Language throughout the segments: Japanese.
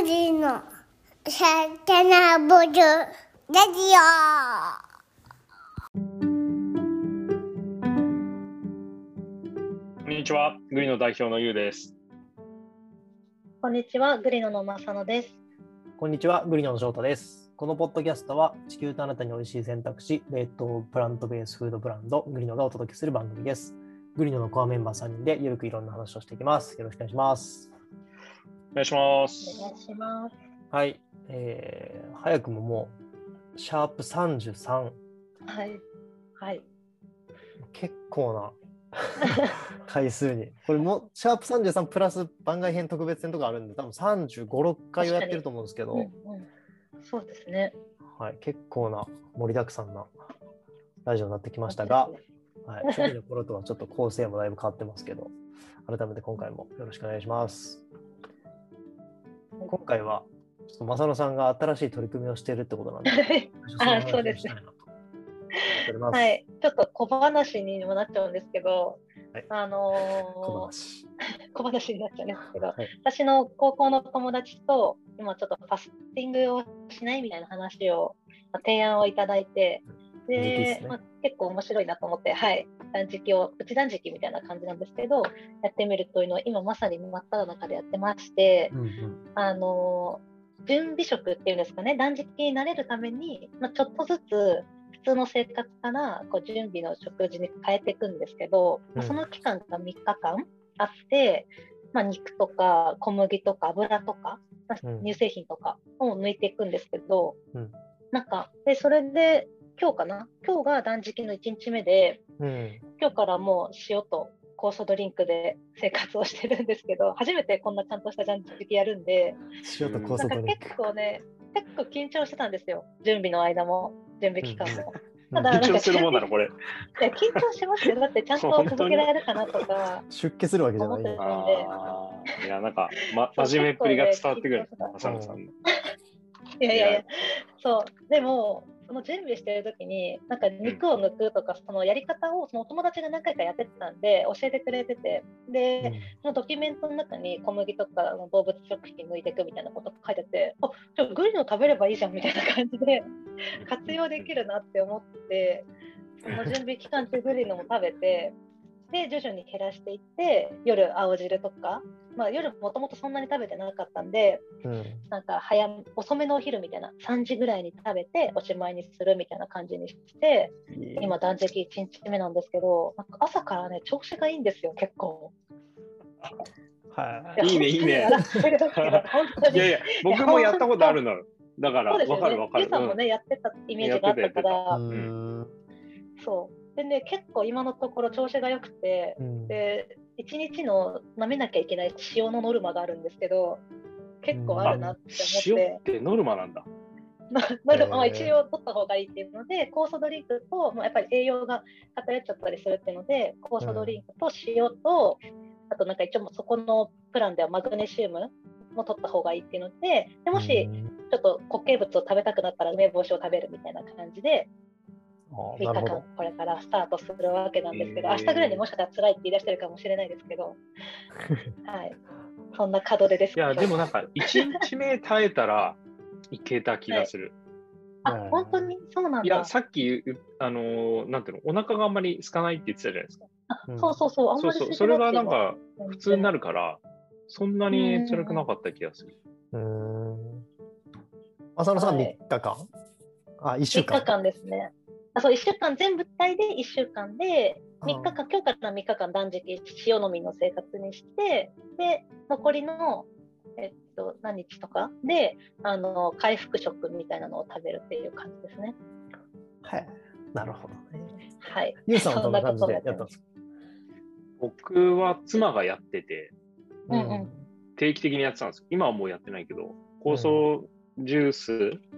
グリのサタナボルラジこんにちは、グリの代表のゆうです。こんにちは、グリノの正野です。こんにちは、グリノの翔太です。このポッドキャストは地球とあなたに美味しい選択肢、冷凍プラントベースフードブランド、グリノがお届けする番組です。グリノのコアメンバー3人でゆるくいろんな話をしていきます。よろしくお願いします。お願いしまおす。願いします。はい、えー、早くももう、シャープ33、はい。はい。結構な 回数に。これも、シャープ33プラス番外編特別編とかあるんで、多分35、6回をやってると思うんですけど、うんうん、そうですね。はい、結構な盛りだくさんなラジオになってきましたが、はい、初期の頃とはちょっと構成もだいぶ変わってますけど、改めて今回もよろしくお願いします。今回は、ちょっと正野さんが新しい取り組みをしているってことなんで、あそうです。ねはい。ちょっと小話にもなっちゃうんですけど、はい。あの小ー話。小話になっちゃうんですけど、はい。私の高校の友達と今ちょっとファスティングをしないみたいな話を、まあ提案をいただいて、でね。まあ、結構面白いなと思って、はい、断食を、プチ断食みたいな感じなんですけど、やってみるというのを今まさに真っ只中でやってまして、うんうん。あの準備食っていうんですかね、断食になれるために、まあ、ちょっとずつ普通の生活からこう準備の食事に変えていくんですけど、まあうん。その期間が3日間あって、まあ、肉とか小麦とか油とか、まあうん。乳製品とかを抜いていくんですけど、うん。なんかでそれで今日かな？今日が断食の1日目でうん今日からもう塩と酵素ドリンクで生活をしてるんですけど初めてこんなちゃんとした断食やるんで。塩と酵素ドリンク結。構ね、結構緊張してたんですよ、準備の間も、準備期間も。うんただ、なんか緊張するもんなの、これ。いや緊張しますよ、だってちゃんと続けられるかなとか、出家するわけじゃないいや、なんか、ま、真面目っぷりが伝わってくる。浅野さんの。いやいやいや、そう、でも、その準備してる時に、なんか肉を抜くとか、そのやり方をそのお友達が何回かやってたんで、教えてくれてて、で、そのドキュメントの中に小麦とか動物食品抜いていくみたいなこと書いてて、あじゃあグリの食べればいいじゃんみたいな感じで 活用できるなって思って、その準備期間中グリのも食べて、で、徐々に減らしていって、夜青汁とか、まあ夜もともとそんなに食べてなかったんで、うん。うんなんか早め遅めのお昼みたいな、3時ぐらいに食べておしまいにするみたいな感じにして、今断食1日目なんですけど、なんか朝からね、調子がいいんですよ、結構。はい。いいねいいね。いやいや、僕もやったことあるの。よ。だから、そうですよね。わかるわかる。ゆうさんもね、やってたイメージがあったかうら、ん。そう。でね、結構今のところ調子が良くて、うん。で、1日の舐めなきゃいけない塩のノルマがあるんですけど、結構あるなって思って。塩っ、てノルマなんだ。まあノルマは一応取った方がいいっていうので、酵素ドリンクと、まあ、やっぱり栄養が偏っちゃったりするっていうので、酵素ドリンクと塩と、あとなんか一応もうそこのプランではマグネシウムも取った方がいいっていうので、でもしちょっと固形物を食べたくなったら梅干しを食べるみたいな感じで、あ3日間。これからスタートするわけなんですけど、へー明日ぐらいにもしかしたら辛いって言い出してるかもしれないですけど、はい、そんな門出です。いや、でもなんか、1日目耐えたらいけた気がする。あ、本当に？そうなんだいや、。さっきあのー、なんていうの、お腹があんまり空かないって言ってたじゃないですか。あうんそうそうそう、あんそうそう、まり空いてそれがなんか今普通になるから、そんなに辛くなかった気がする。うーん。浅野さんはい3日間、あ、1週3間。日間ですね。あそう1週間全部体で1週間で3日あ間今日から3日間断食塩飲みの生活にしてで残りの、えっと、何日とかであの回復食みたいなのを食べるっていう感じですね。はい。なるほどね。はい。ゆうさんはどんな感じでやそんなことったんですか僕は妻がやってて、うんうん定期的にやってたんです今はもうやってないけど、酵素ジュース、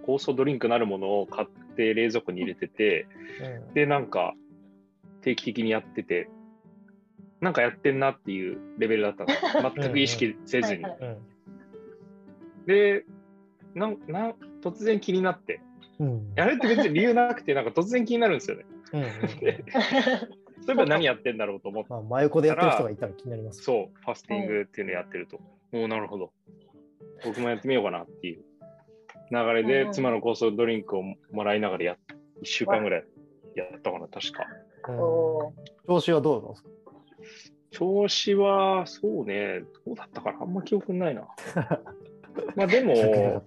酵素ドリンクなるものを買って冷蔵庫に入れてて、うんで、なんか定期的にやってて、なんかやってんなっていうレベルだったんです全く意識せずに。はいはいうんでなんなん、突然気になって、うんやるって別に理由なくて、なんか突然気になるんですよね。うんうんでそういえば何やってんだろうと思って、まあ、真横でやってる人がいたら気になります。そう、ファスティングっていうのやってると。もうなるほど。僕もやってみようかなっていう流れで、うん。妻の酵素ドリンクをもらいながらやっ1週間ぐらいやったかな、確か。調子はどうなんですか？調子は、そうね、どうだったかな、あんま記憶ないな。まあでも、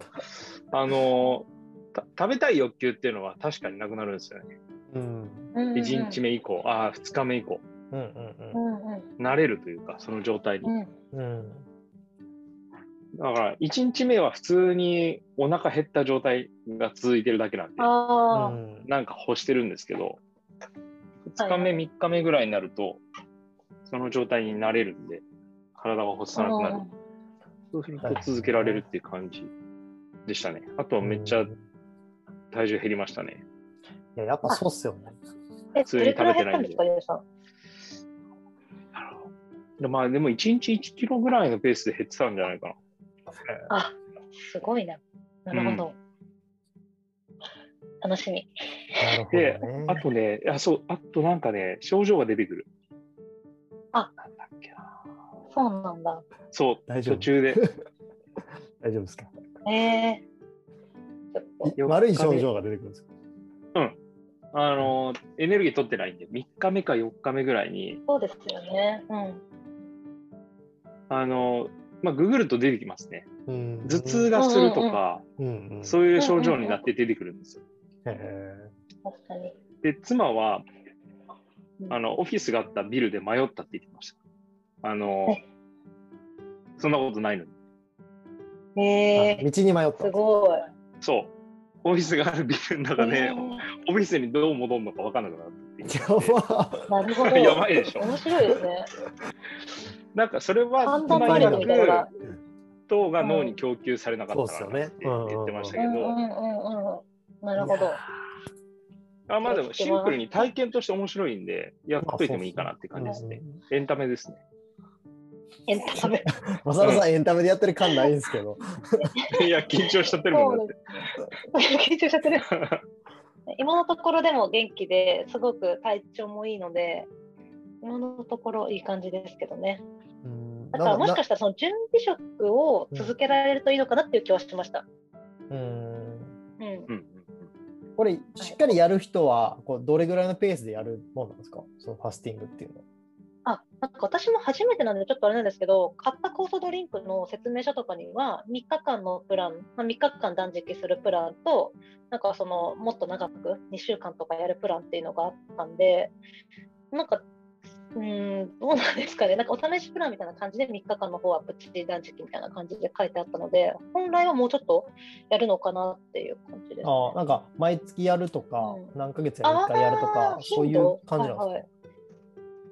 あのた食べたい欲求っていうのは確かになくなるんですよね。うん。うん1日目以降、ああ、2日目以降、うんうんうん。うん慣れるというか、その状態に。うんうん。うんだから、1日目は普通にお腹減った状態が続いてるだけなんで、なんか欲してるんですけど、2日目、はいはい3日目ぐらいになると、その状態になれるんで、体が欲さなくなる。そうすると続けられるっていう感じでしたね。あとめっちゃ体重減りましたね。いややっぱそうっすよね。え、普通に食べてないん。でまあでも1日1キロぐらいのペースで減ってたんじゃないかな。あ、すごいな。なるほど。楽しみ。でね。あとね、あそう、あとなんかね、症状が出てくる。あなんだっけな。そうなんだ。そう、大丈夫途中で。大丈夫ですか？ええちょっと4悪い症状が出てくるんですか？あの、エネルギー取ってないんで、3日目か4日目ぐらいに、そうですよね。うん。あの、まあ、ググると出てきますね。うん頭痛がするとか、うんうんそういう症状になって出てくるんですよ。で、妻は、うんあの、オフィスがあったビルで迷ったって言ってました。あのえ、そんなことないのに。ええ道に迷ったすごい。そう。オフィスがあるビルの中で、えオフィスにどう戻るのか分からなくなったって言ってやばーなるほど。やばいでしょ面白いですね。なんかそれは判断妻能力曰みたい糖が脳に供給されなかったからって言ってましたけど、うんうんうんうん。なるほど。あまあでもシンプルに体験として面白いんで、やっといてもいいかなって感じですね。エンタメですね。エンタメ。まさらさんエンタメでやってる感ないんですけど。いや、緊張しちゃってるもんだって。緊張しちゃってる。今のところでも元気ですごく体調もいいので、今のところいい感じですけどね。うんだからもしかしたらその準備食を続けられるといいのかなっていう気はしました。うんうん。うんうんこれ、しっかりやる人はこうどれぐらいのペースでやるもんなんですか？そのファスティングっていうのは。あ、なんか私も初めてなんでちょっとあれなんですけど、買った酵素ドリンクの説明書とかには、3日間のプラン、まあ、3日間断食するプランと、なんかそのもっと長く2週間とかやるプランっていうのがあったんで、なんか、うーん、どうなんですかね、なんかお試しプランみたいな感じで3日間の方はプチ断食みたいな感じで書いてあったので、本来はもうちょっとやるのかなっていう感じです、ね。ああ、なんか毎月やるとか、うん何ヶ月に1回やるとかそういう感じなんですか、はいはい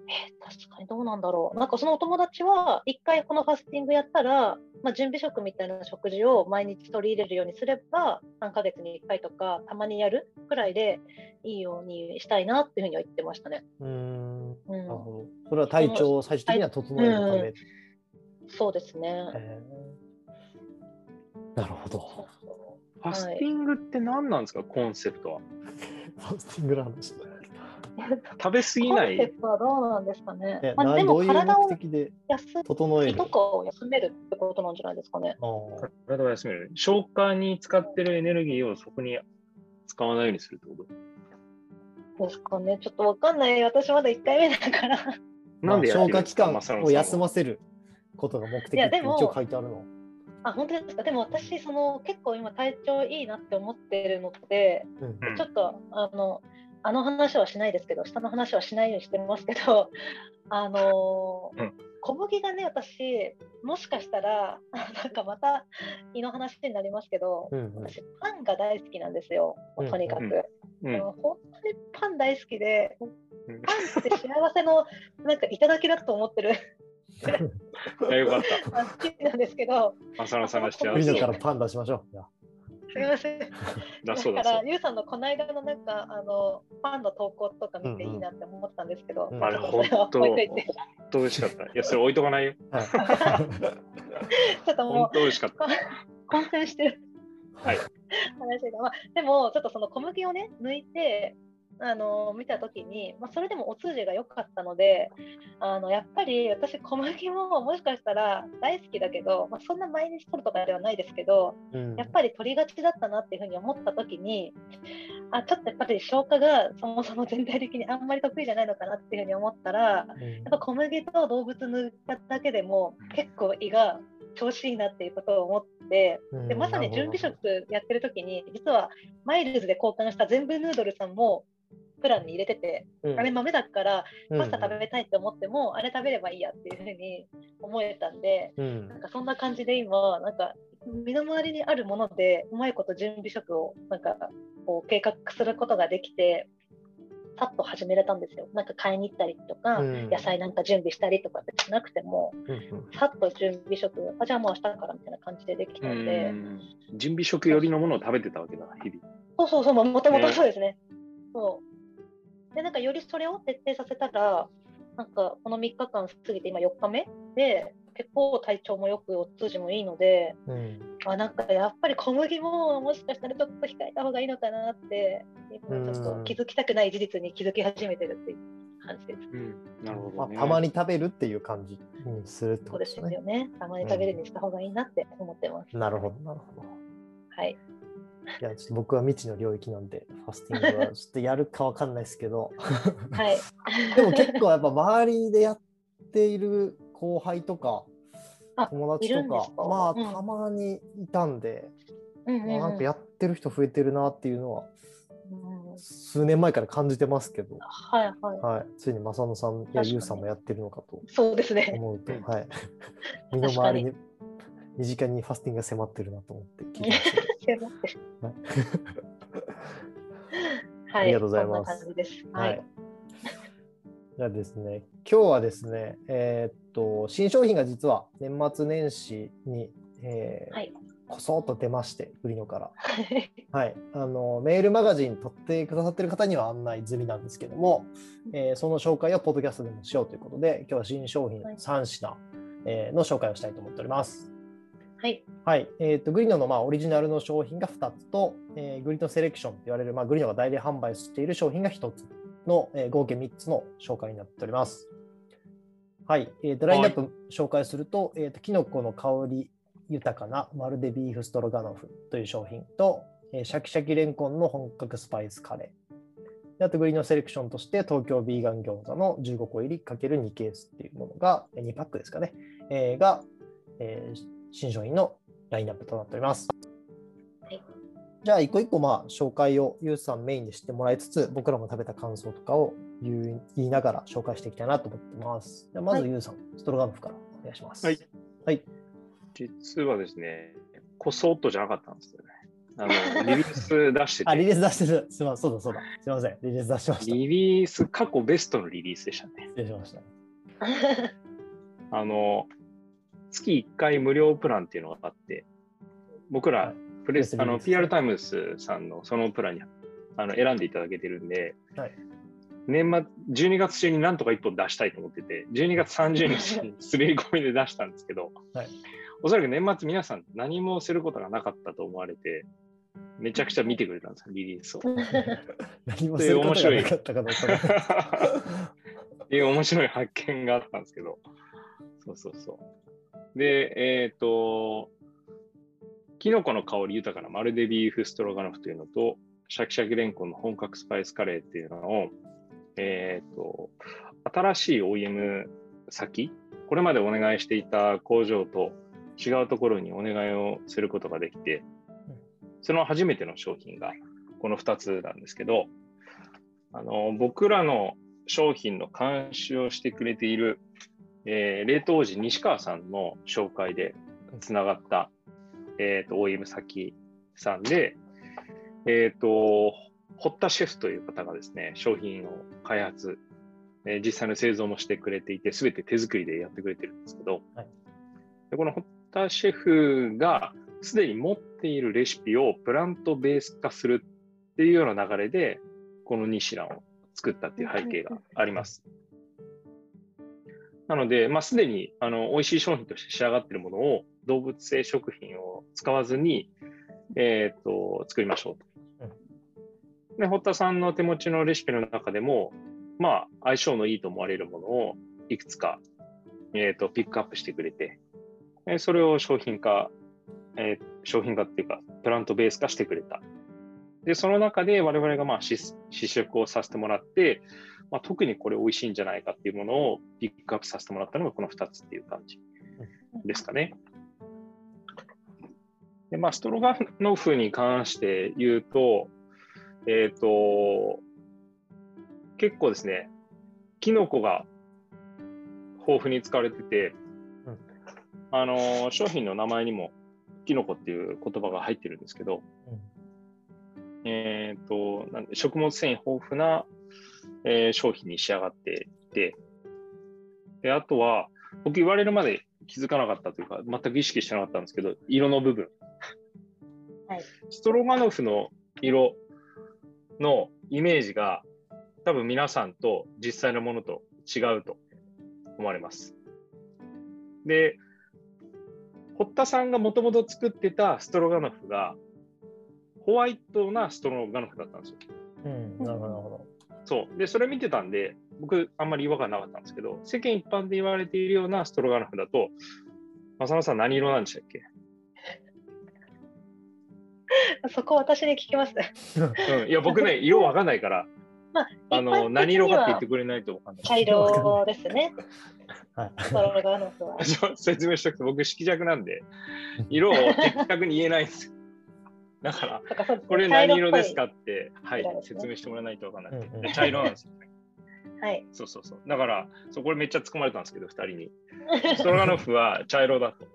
えー確かにどうなんだろう。なんかそのお友達は、一回このファスティングやったら、まあ、準備食みたいな食事を毎日取り入れるようにすれば、3ヶ月に1回とか、たまにやるくらいでいいようにしたいなっていうふうには言ってましたね。うーん。うんなるほど。それは体調を最終的には整えるため。うんそうですね。えーなるほど。ファスティングって何なんですか、コンセプトは。ファスティングの話。食べ過ぎコンない。セプトはどうなんですかねえ。まあ、なでも体を目的で休整える？みとかを休めるってことなんじゃないですかね。体を休める。消化に使ってるエネルギーをそこに使わないようにするってこと？ですかね。ちょっとわかんない。私まだ1回目だから。ま あなんで消化器官を休ませることが目的って一いやでも応書いてあるの？あ、本当ですか？でも私、その結構今体調いいなって思ってるのって、うんうんちょっとあの、あの話はしないですけど、下の話はしないようにしてますけど、あのーうん小麦がね、私、もしかしたら、なんかまた胃の話になりますけど、うんうん私、パンが大好きなんですよ、とにかく。うんうんでも本当にパン大好きで、うんパンって幸せのなんか頂だと思ってる よかった。好きなんですけど、浅野さんが幸次せだからパン出しましょう。じゃあすみません。だから、。ゆうさんのこの間のなんか、あの、パンの投稿とか見ていいなって思ったんですけど、うんあれ、本とそれは当、本当美味しかった。いや、それ置いとかないよ。はい ちょっとも本う当美味しかった。混戦してるはい。話が、まあ、でも、ちょっとその小麦をね、抜いて、あの見た時に、まあ、それでもお通じが良かったのであのやっぱり私小麦ももしかしたら大好きだけど、まあ、そんな毎日取るとかではないですけどうんやっぱり取りがちだったなっていうふうに思った時にあちょっとやっぱり消化がそもそも全体的にあんまり得意じゃないのかなっていうふうに思ったらやうんっぱ小麦と動物抜いただけでも結構胃が調子いいなっていうことを思ってうんでまさに準備食やってる時に実はマイルズで交換した全部ヌードルさんもプランに入れてて、うん。あれ豆だからパスタ食べべたいって思っても、あれ食べればいいやっていうふうに思えたんでうん。なんかそんな感じで今なんか身の回りにあるものでうまいこと準備食をなんかこう計画することができてさっと始めれたんですよなんか買いに行ったりとか、うん野菜なんか準備したりとかってしなくてもさっと準備食あじゃあもう明日からみたいな感じでできたんで。準備食寄りのものを食べてたわけだ、日々。そうそうそう、もともとねそうですね。そう。で、なんかよりそれを徹底させたら、なんかこの3日間過ぎて今4日目で、結構体調もよくお通じもいいので、うんあなんかやっぱり小麦ももしかしたらちょっと控えた方がいいのかなって、今ちょっと気づきたくない事実に気づき始めてるっていう感じです。うん、なるほまあ、ど、ね。たまに食べるっていう感じにするってそうでことですすね。よね。たまに食べるにした方がいいなって思ってます。なるほど、なるほど。はい。いや、ちょっと僕は未知の領域なんで、ファスティングはちょっとやるかわかんないですけど、はい。でも結構やっぱ周りでやっている後輩とか、あ友達とかまあ、うん。たまにいたんで、うなんかやってる人増えてるなっていうのは、うん数年前から感じてますけど、はいはい。はい、ついに正野さんやゆうさんもやってるのかとそうですね。思うと、はい、身の回りに身近にファスティングが迫ってるなと思って聞いてま はい。はい、ありがとうございます。ははい。い。。じゃあですね、今日はですね、えーっと、新商品が実は年末年始に、えーはい。こそっと出まして、売りのから。はい、あのメールマガジン取ってくださってる方には案内済みなんですけども、えーその紹介をポッドキャストでもしようということで、今日は新商品はい。3品、えーの紹介をしたいと思っております。はい。はい、えー、とグリノのまあオリジナルの商品が2つと、えーグリノセレクションと言われる、まあ、グリノが代理販売している商品が1つの、えー合計3つの紹介になっております。はい、えーとラインナップ紹介すると、えーとキノコの香り豊かなまるでビーフストロガノフという商品と、えーシャキシャキレンコンの本格スパイスカレー。であとグリノセレクションとして東京ビーガン餃子の15個入り ×2 ケースっていうものがえー2パックですかね、えーが、えー新商品のラインナップとなっております。はいじゃあ一個一個まあ紹介をユースさんメインで知ってもらいつつ僕らも食べた感想とかを言い言いながら紹介していきたいなと思ってます。じゃあまずはいユースさん、ストロガノフからお願いします。はい。はい。実はですね、こそっとじゃなかったんですよね。あのリリース出して あ、リて、リース出してる。すみません、そうだそうだ。すみません、リリース出してました。リリース、過去ベストのリリースでしたね。失礼しました。あの、月1回無料プランっていうのがあって、僕はいらプレス、あの、PR タイムズさんのそのプランにあの選んでいただけてるんで、はい年末、12月中になんとか1本出したいと思ってて、12月30日に滑り込みで出したんですけど、はいおそらく年末皆さん何もすることがなかったと思われて、めちゃくちゃ見てくれたんですよ、リリースを。何もすることがなかったかどうか。っていう面白い発見があったんですけど、そうそうそう。で、えっ、と、キノコの香り豊かなマルデビーフストロガノフというのと、シャキシャキレンコンの本格スパイスカレーっていうのを、えっ、と、新しい OEM 先、これまでお願いしていた工場と違うところにお願いをすることができて、その初めての商品がこの2つなんですけど、あの僕らの商品の監視をしてくれている、えー冷凍時西川さんの紹介でつながった、えー、と OEM 先さんで、えっ、と、堀田シェフという方がですね、商品を開発、えー実際の製造もしてくれていて、すべて手作りでやってくれてるんですけど、はいでこの堀田シェフがすでに持っているレシピをプラントベース化するっていうような流れで、この2品を作ったっていう背景があります。なので、まあ、すでにあの美味しい商品として仕上がっているものを動物性食品を使わずに、えー、と作りましょうと。で、堀田さんの手持ちのレシピの中でも、まあ、相性のいいと思われるものをいくつか、えー、とピックアップしてくれて、えーそれを商品化、えー商品化っていうか、プラントベース化してくれた。で、その中で我々がまあ試試食をさせてもらって、まあ、特にこれ美味しいんじゃないかっていうものをピックアップさせてもらったのがこの2つっていう感じですかね。で、まあ、ストロガノフに関して言うと、えっ、と、結構ですね、キノコが豊富に使われてて、うんあの、商品の名前にもキノコっていう言葉が入ってるんですけど、えっ、となんで、食物繊維豊富な、えー商品に仕上がっていて、で、あとは、僕言われるまで気づかなかったというか、全く意識してなかったんですけど、色の部分。はいストロガノフの色のイメージが、多分皆さんと実際のものと違うと思われます。で、堀田さんがもともと作ってたストロガノフが、ホワイトなストロガノフだったんですよ。うん、なるほど、そう。で、それ見てたんで、僕、あんまり違和感なかったんですけど、世間一般で言われているようなストロガノフだと、浅野さん何色なんでしたっけ？そこ私に聞きます。うん、いや、僕ね、色わかんないから、まあ、あの、何色かって言ってくれないとわかんない。茶色ですね。ど。はい。説明しておくと、僕、色弱なんで、色を的確に言えないんですよ。だから、これ何色ですか茶って、はい説明してもらわないとわかんなくて、うんうんで茶色なんですよね。はい。そうそうそう。だから、そうこれめっちゃ突っ込まれたんですけど、2人に。ストロガノフは茶色だと。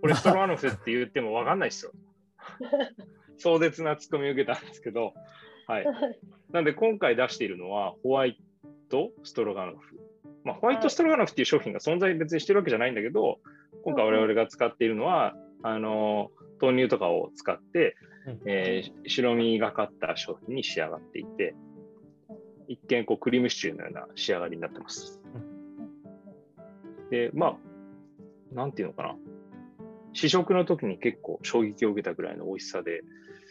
これストロガノフって言っても分かんないですよ。壮絶な突っ込みを受けたんですけど、はい。なんで今回出しているのはホワイトストロガノフ。まあ、ホワイトストロガノフっていう商品が存在別にしてるわけじゃないんだけど、今回我々が使っているのは、あの、豆乳とかを使って、うんえー白身がかった商品に仕上がっていて、一見こうクリームシチューのような仕上がりになってます。で、まあ、なんていうのかな。試食の時に結構衝撃を受けたぐらいの美味しさで、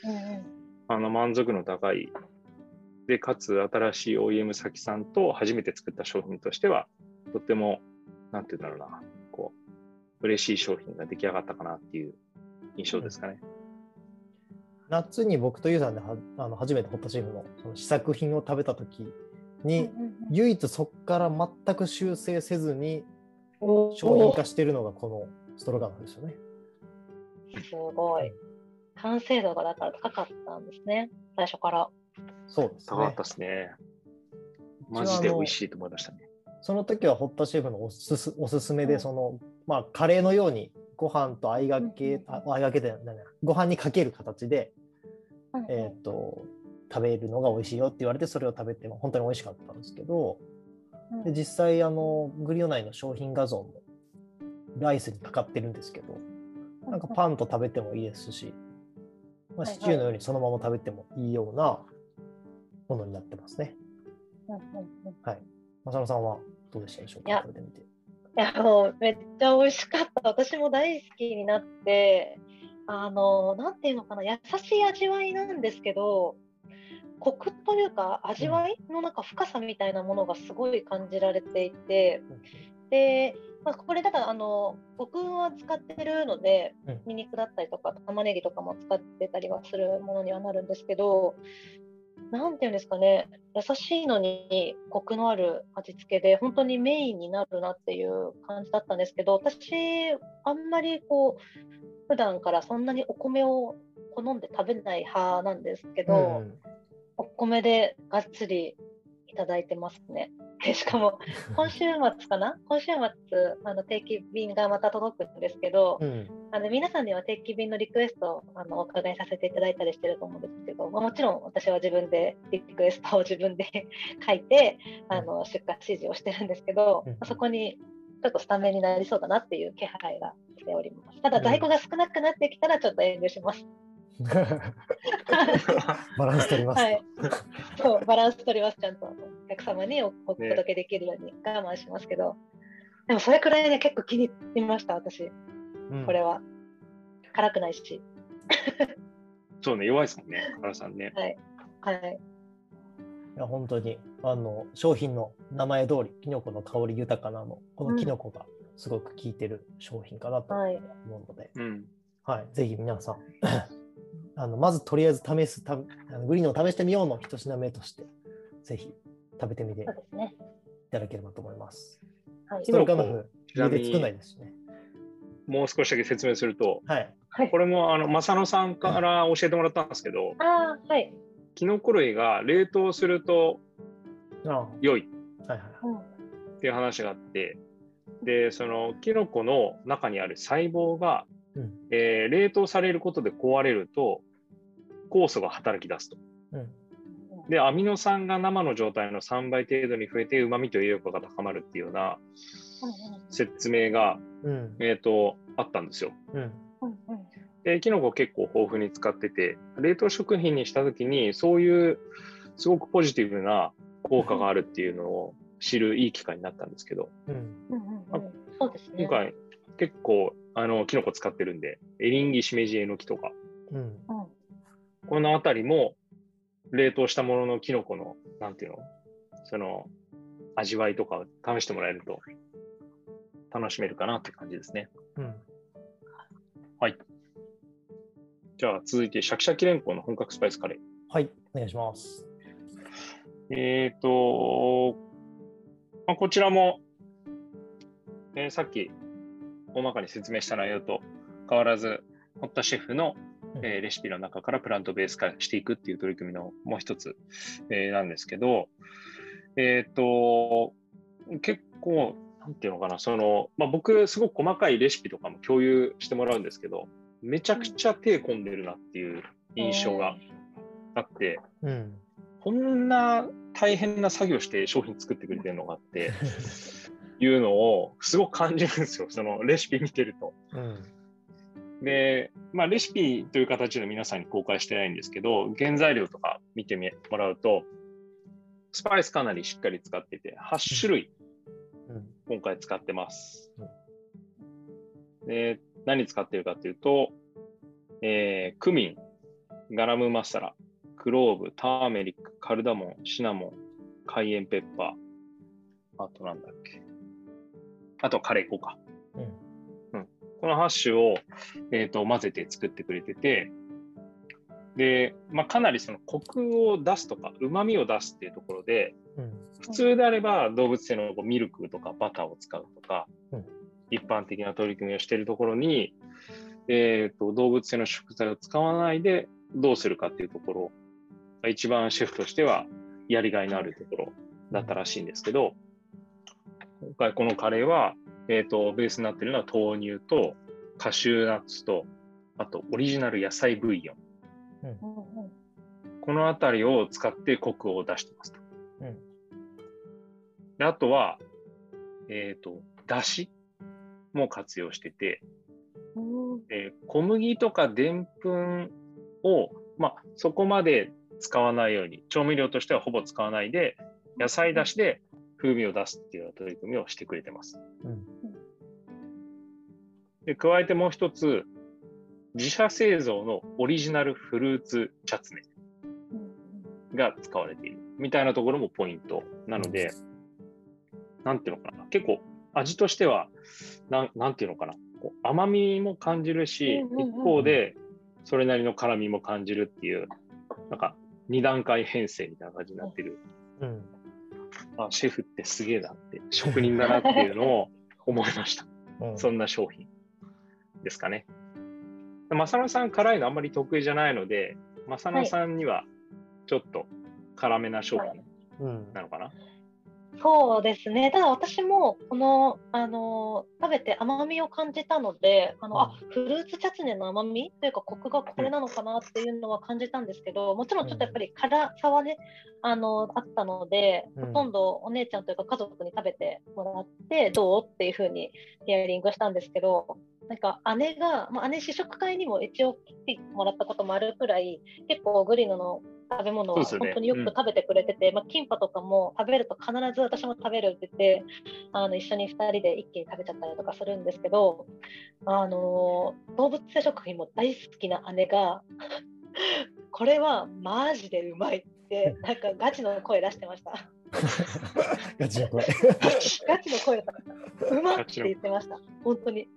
うんうんあの満足の高い、で、かつ新しい OEM 先さんと初めて作った商品としては、とっても、なんていうんだろうな、こう、嬉しい商品が出来上がったかなっていう印象ですかね。夏に僕とユウさんではあの初めてホットシェフのその試作品を食べた時に、唯一そこから全く修正せずに商品化してるのがこのストロガノフですよね。すごい。完成度がだから高かったんですね、最初から。そうですね高かった。ですね。マジで美味しいと思いましたね。その時はホットシェフのおすすおすすめうんでその、まあカレーのようにご飯と相掛け、うんあ相掛けでご飯にかける形で、えー、と食べるのが美味しいよって言われてそれを食べても本当に美味しかったんですけどうんで実際あのグリオ内の商品画像もライスにかかってるんですけどなんかパンと食べてもいいですし、まあ、シチューのようにそのまま食べてもいいようなものになってますね。はい。正野さんはどうでしたでしょうか？いや食べてみて。いやもうめっちゃ美味しかった。私も大好きになって、あの、なんていうのかな、優しい味わいなんですけど、コクというか味わいのなんか深さみたいなものがすごい感じられていて、で、まあ、これだからあの僕は使ってるので、うんニンニクだったりとか玉ねぎとかも使ってたりはするものにはなるんですけど、なんていうんですかね、優しいのにコクのある味付けで、本当にメインになるなっていう感じだったんですけど、私、あんまりこう、普段からそんなにお米を好んで食べない派なんですけど、うんお米でがっつりいただいてますね。でしかも、今週末かな？今週末、あの定期便がまた届くんですけど、うん。あの皆さんには定期便のリクエストをあのお伺いさせていただいたりしてると思うんですけど、まあ、もちろん私は自分でリクエストを自分で 書いてあの出荷指示をしてるんですけど、うん。まあそこにちょっとスタメンになりそうだなっていう気配がしております。ただ在庫が少なくなってきたらちょっと遠慮します。バランス取ります。はい、そうバランス取ります、ちゃんとお客様におお届けできるように我慢しますけど、でもそれくらいね、結構気に入りました、私、うんこれは。辛くないし。そうね、弱いですもんね、原さんね。はい。はい。いや本当にあの商品の名前通り、キノコの香り豊かなの、このキノコがすごく効いてる商品かなとはい。思うので、うん。はい、ぜひ皆さん、あのまずとりあえず試すたあのグリーンを試してみようの一品目として、ぜひ食べてみてい。ただければと思います。はいス。トロガノフ、作んないですしね。もう少しだけ説明すると、はい。はいこ。れもあの正野さんから教えてもらったんですけど、ああ、はい。キノコ類が冷凍するとああ良いはいはい。うん。っていう話があって、で、そのキノコの中にある細胞が、うんえー冷凍されることで壊れると、酵素が働き出すと。うん。で、アミノ酸が生の状態の3倍程度に増えて、旨味と栄養価が高まるっていうような説明が、うん。えー、とあったんですよ。うん。で、キノコ結構豊富に使ってて、冷凍食品にしたときに、そういうすごくポジティブな効果があるっていうのを知るいい機会になったんですけど、うん。うんうんうん。そうですね。今回結構あのキノコ使ってるんで、エリンギ、しめじ、えのきとか、うん。うんこのあたりも冷凍したもののキノコの、なんていうの、その味わいとかを試してもらえると楽しめるかなって感じですね。うんじゃあ続いて、シャキシャキレンコンの本格スパイスカレー。はい、お願いします。えっ、と、まあ、こちらも、えーさっき大まかに説明した内容と変わらず、堀田シェフの、えーレシピの中からプラントベース化していくっていう取り組みのもう一つ、えーなんですけど、えっ、と、結構、なんていうのかな、その、まあ、僕、すごく細かいレシピとかも共有してもらうんですけど、めちゃくちゃ手込んでるなっていう印象があって、うん。こんな大変な作業して商品作ってくれてるのかって いうのをすごく感じるんですよ、そのレシピ見てると。うん。で、まあ、レシピという形で皆さんに公開してないんですけど、原材料とか見てみもらうと、スパイスかなりしっかり使ってて、8種類うん。今回使ってます。で、何使ってるかというと、えークミン、ガラムマサラ、クローブ、ターメリック、カルダモン、シナモン、カイエンペッパー、あとなんだっけ。あとカレー粉か。うん。この8種を、えー、と混ぜて作ってくれてて、で、まあ、かなりそのコクを出すとか、うまみを出すっていうところで、うん。普通であれば動物性のミルクとかバターを使うとか、うん一般的な取り組みをしているところに、えー、と動物性の食材を使わないでどうするかっていうところが一番シェフとしてはやりがいのあるところだったらしいんですけど、今回このカレーは、えー、とベースになっているのは豆乳とカシューナッツとあとオリジナル野菜ブイヨンうんうんこのあたりを使ってコクを出してますと。うんであとは、えっ、と、だしも活用してて、うんえー小麦とかでんぷんを、まあ、そこまで使わないように、調味料としてはほぼ使わないで、野菜だしで風味を出すっていうような取り組みをしてくれてます。うん。で、加えてもう一つ、自社製造のオリジナルフルーツチャツネうんが使われているみたいなところもポイントなので、なんていうのかな、結構味としては、なんなんていうのかな、こう甘みも感じるし、一方でそれなりの辛みも感じるっていう、なんか二段階編成みたいな感じになってる、うん。あシェフってすげえなって、職人だなっていうのを思いました。うん。そんな商品ですかね。正野さん、辛いのあんまり得意じゃないので、正野さんにはちょっと辛めな商品うん。なのかな。そうですね。ただ私もこのあの食べて甘みを感じたので、あのあフルーツチャツネの甘み？というかコクがこれなのかなっていうのは感じたんですけど、もちろんちょっとやっぱり辛さはねあのあったので、うん。ほとんどお姉ちゃんというか家族に食べてもらってどう？っていうふうにヒアリングしたんですけど、なんか姉が、まあ、姉試食会にも一応来てもらったこともあるくらい結構グリノの食べ物は本当によく食べてくれてて、まあ、キンパとかも食べると必ず私も食べるって言ってあの一緒に2人で一気に食べちゃったりとかするんですけどあの動物性食品も大好きな姉がこれはマジでうまいってなんかガチの声出してました。ガチの声。ガチの声だった。うまって言ってました。本当に。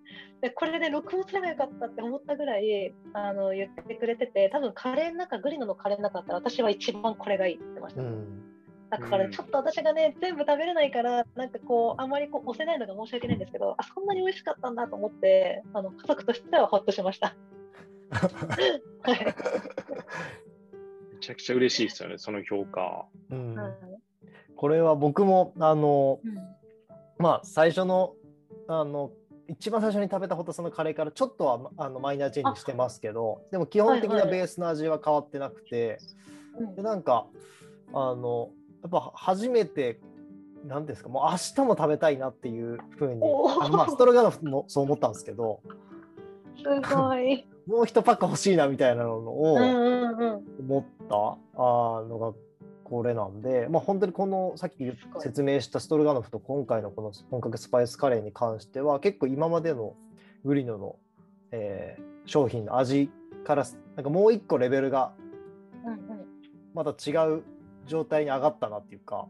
でこれで録音すればよかったって思ったぐらいあの言ってくれてて、多分カレーの中、グリノのカレーの中だったら私は一番これがいいって言ってました。うん。だからちょっと私がね、全部食べれないから、なんかこう、あんまりこう押せないのが申し訳ないんですけど、あそんなに美味しかったんだと思って、あの家族としてはほっとしました。はいめちゃくちゃ嬉しいですよね、その評価。うんはいこれは僕もあのうんまあ最初のあの一番最初に食べたホタテのカレーからちょっとはあのマイナーチェンジしてますけどでも基本的はいはないベースの味は変わってなくて、うんでなんかあのやっぱ初めて何ですかもう明日も食べたいなっていうふうにあのまあストロガノフもそう思ったんですけどすごい。もう一パック欲しいなみたいなのをうんうんうん。思ったあのがこれなんで、まあ、本当にこのさっき説明したストロガノフと今回のこの本格スパイスカレーに関しては結構今までのグリノの、えー商品の味からなんかもう一個レベルがまた違う状態に上がったなっていうか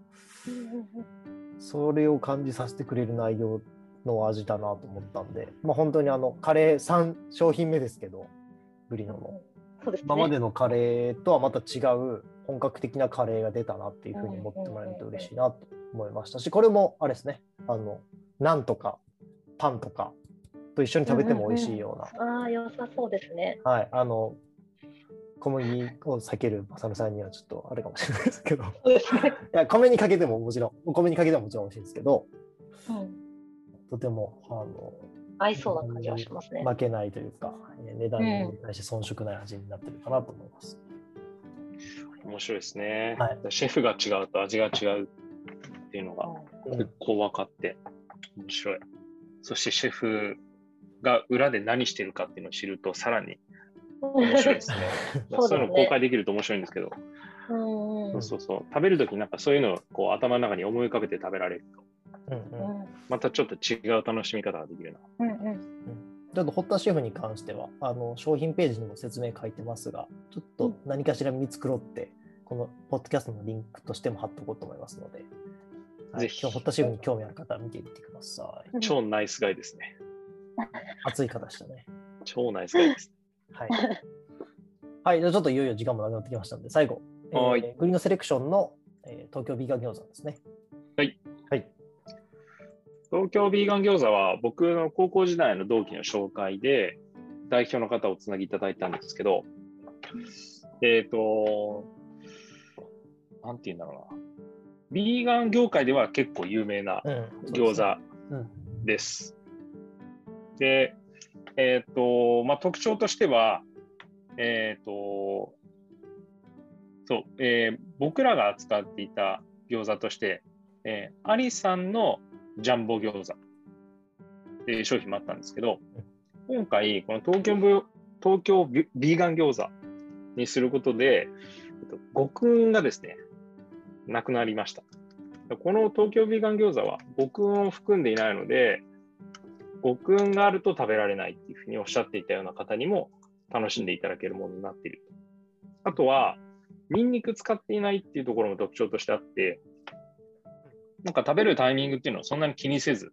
それを感じさせてくれる内容の味だなと思ったんで、まあ、本当にあのカレー3商品目ですけどグリノの。今までのカレーとはまた違う本格的なカレーが出たなっていうふうに思ってもらえると嬉しいなと思いましたしこれもあれですねあのナンとかパンとかと一緒に食べても美味しいような、ああ、良さそうですね。はいあの小麦を避けるマサルさんにはちょっとあれかもしれないですけど い。や米にかけてももちろんお米にかけてももちろん美味しいんですけどうん、とてもあの合いそうな感じはしますね。負けないというかえー値段に対して遜色ない味になってるかなと思います。面白いですね。はい。シェフが違うと味が違うっていうのがうん。結構分かって面白い。そしてシェフが裏で何してるかっていうのを知るとさらに面白いですね。そうねそういうの公開できると面白いんですけど、うんうん。そうそうそう。食べるときなんかそういうのをこう頭の中に思い浮かべて食べられると、うんうん。またちょっと違う楽しみ方ができるな。うん。うんちょっと堀田シェフに関してはあの商品ページにも説明書いてますがちょっと何かしら見繕って、このポッドキャストのリンクとしても貼っておこうと思いますので、はい、ぜひ今日堀田シェフに興味ある方は見てみてください。う ん超ナイスガイですね。熱い方でしたね。超ナイスガイです。はい。はい、じゃあちょっといよいよ時間もなくなってきましたので、最後、えーはいグリーンのセレクションの、えー東京ビーガン餃子ですね。東京ビーガン餃子は僕の高校時代の同期の紹介で代表の方をつなぎいただいたんですけど、えっ、と、なんて言うんだろうな。ビーガン業界では結構有名なうん。餃子うん。です。で、えっ、と、まあ、特徴としては、えっ、と、そう、えー僕らが扱っていた餃子として、えーアリさんのジャンボ餃子っていう商品もあったんですけど、今回、この東京ブ東京ビビーガン餃子にすることで、えっと極運がですね、なくなりました。この東京ビーガン餃子は極運を含んでいないので、極運があると食べられないっていうふうにおっしゃっていたような方にも楽しんでいただけるものになっている。あとは、ニンニク使っていないっていうところも特徴としてあって、なんか食べるタイミングっていうのをそんなに気にせず、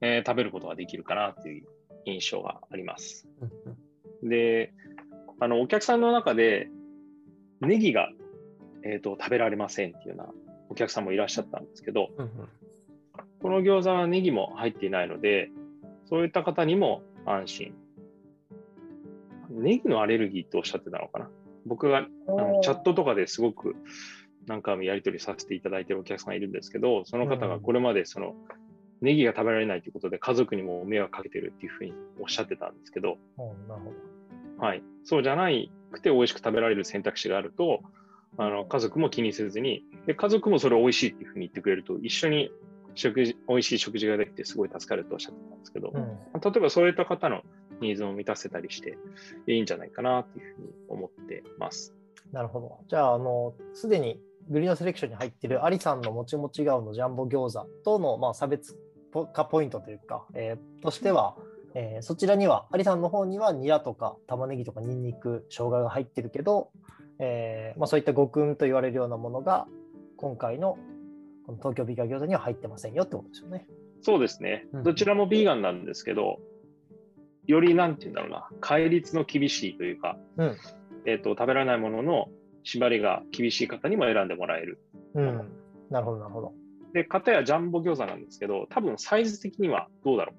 えー食べることができるかなっていう印象があります。うんで、あのお客さんの中でネギが、えー、と食べられませんっていうようなお客さんもいらっしゃったんですけど、うんこの餃子はネギも入っていないので、そういった方にも安心。ネギのアレルギーっておっしゃってたのかな僕があのチャットとかですごく何回もやり取りさせていただいているお客さんがいるんですけど、その方がこれまでそのネギが食べられないということで家族にも迷惑かけてるっていうふうにおっしゃってたんですけど。はい、そうじゃないくて美味しく食べられる選択肢があると、あの家族も気にせずにで、家族もそれを美味しいっていうふうに言ってくれると、一緒に食事美味しい食事ができてすごい助かるとおっしゃってたんですけど、うん例えばそういった方のニーズを満たせたりしていいんじゃないかなっていうふうに思ってます。なるほど。じゃあ、あの、すでにグリーンセレクションに入っているアリさんのもちもち顔のジャンボ餃子との、まあ、差別ポ化ポイントというか、えーとしては、えーそちらには、アリさんの方にはニラとか玉ねぎとかニンニク、生姜が入ってるけど、えーまあ、そういった極運と言われるようなものが、今回のこの東京ビーガン餃子には入ってませんよってことですよね。そうですねうん。どちらもビーガンなんですけど、よりなんて言うんだろうな、戒律の厳しいというか、うん。えっ、と、食べられないものの縛りが厳しい方にも選んでもらえる。うん。なるほど、なるほど。で、片やジャンボ餃子なんですけど、多分サイズ的にはどうだろう。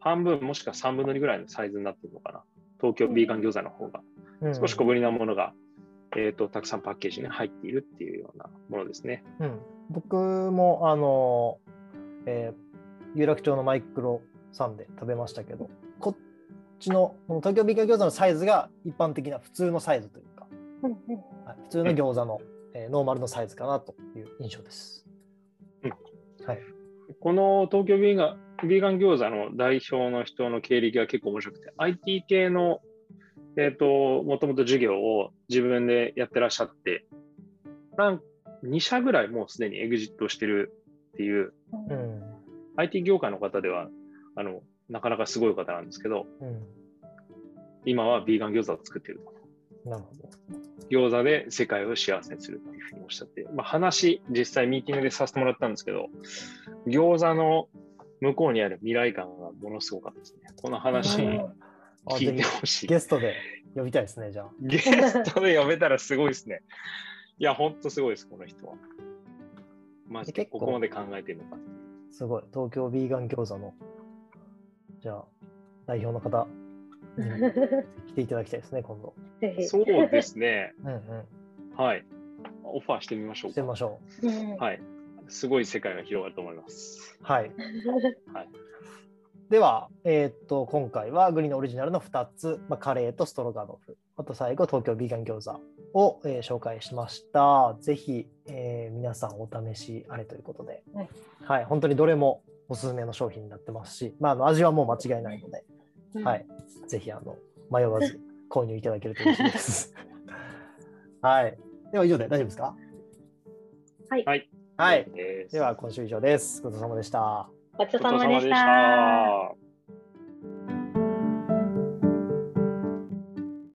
半分もしくは3分の2ぐらいのサイズになってるのかな。東京ビーガン餃子の方が。うん、少し小ぶりなものが、えっ、と、たくさんパッケージに入っているっていうようなものですね。うん、僕も、あの、えー有楽町のマイクロさんで食べましたけど、こっちのこの東京ビーガン餃子のサイズが一般的な普通のサイズというか、うんうんはい、普通の餃子の、えーノーマルのサイズかなという印象です。うんはい。この東京ビーガンビーガン餃子の代表の人の経歴が結構面白くて、IT 系の、えっ、と、もともと授業を自分でやってらっしゃって、なん2社ぐらいもうすでにエグジットしてるっていう、うん。IT 業界の方では、あの、なかなかすごい方なんですけど、うん。今はビーガン餃子を作っていると。なるほど。餃子で世界を幸せにするっていうふうにおっしゃって、まあ、話、実際ミーティングでさせてもらったんですけど、餃子の向こうにある未来感がものすごかったですね。この話聞いてぜほしい。ひゲストで呼びたいですね、じゃあ。ゲストで呼べたらすごいですね。いや、ほんとすごいです、この人は。マジでここまで考えてるのか。すごい。東京ビーガン餃子の、じゃあ、代表の方 来ていただきたいですね、今度。そうですね。うんうん。はい。オファーしてみましょうか。してみましょうんはい。すごい世界が広がると思います。う。はい。はい。では、えーっと、今回はグリーンオリジナルの2つ、まあ、カレーとストロガノフ、あと最後、東京ビーガン餃子を、えー紹介しました。ぜひ、えー皆さんお試しあれということで、はいはい、本当にどれもおすすめの商品になってますし、まあ、あの味はもう間違いないので、はい、ぜひあの迷わず購入いただけると嬉しいです。はい。では以上で大丈夫ですか？はいはい。ですでは今週以上です。ごちそうさまでした。ごちそうさまでし。た。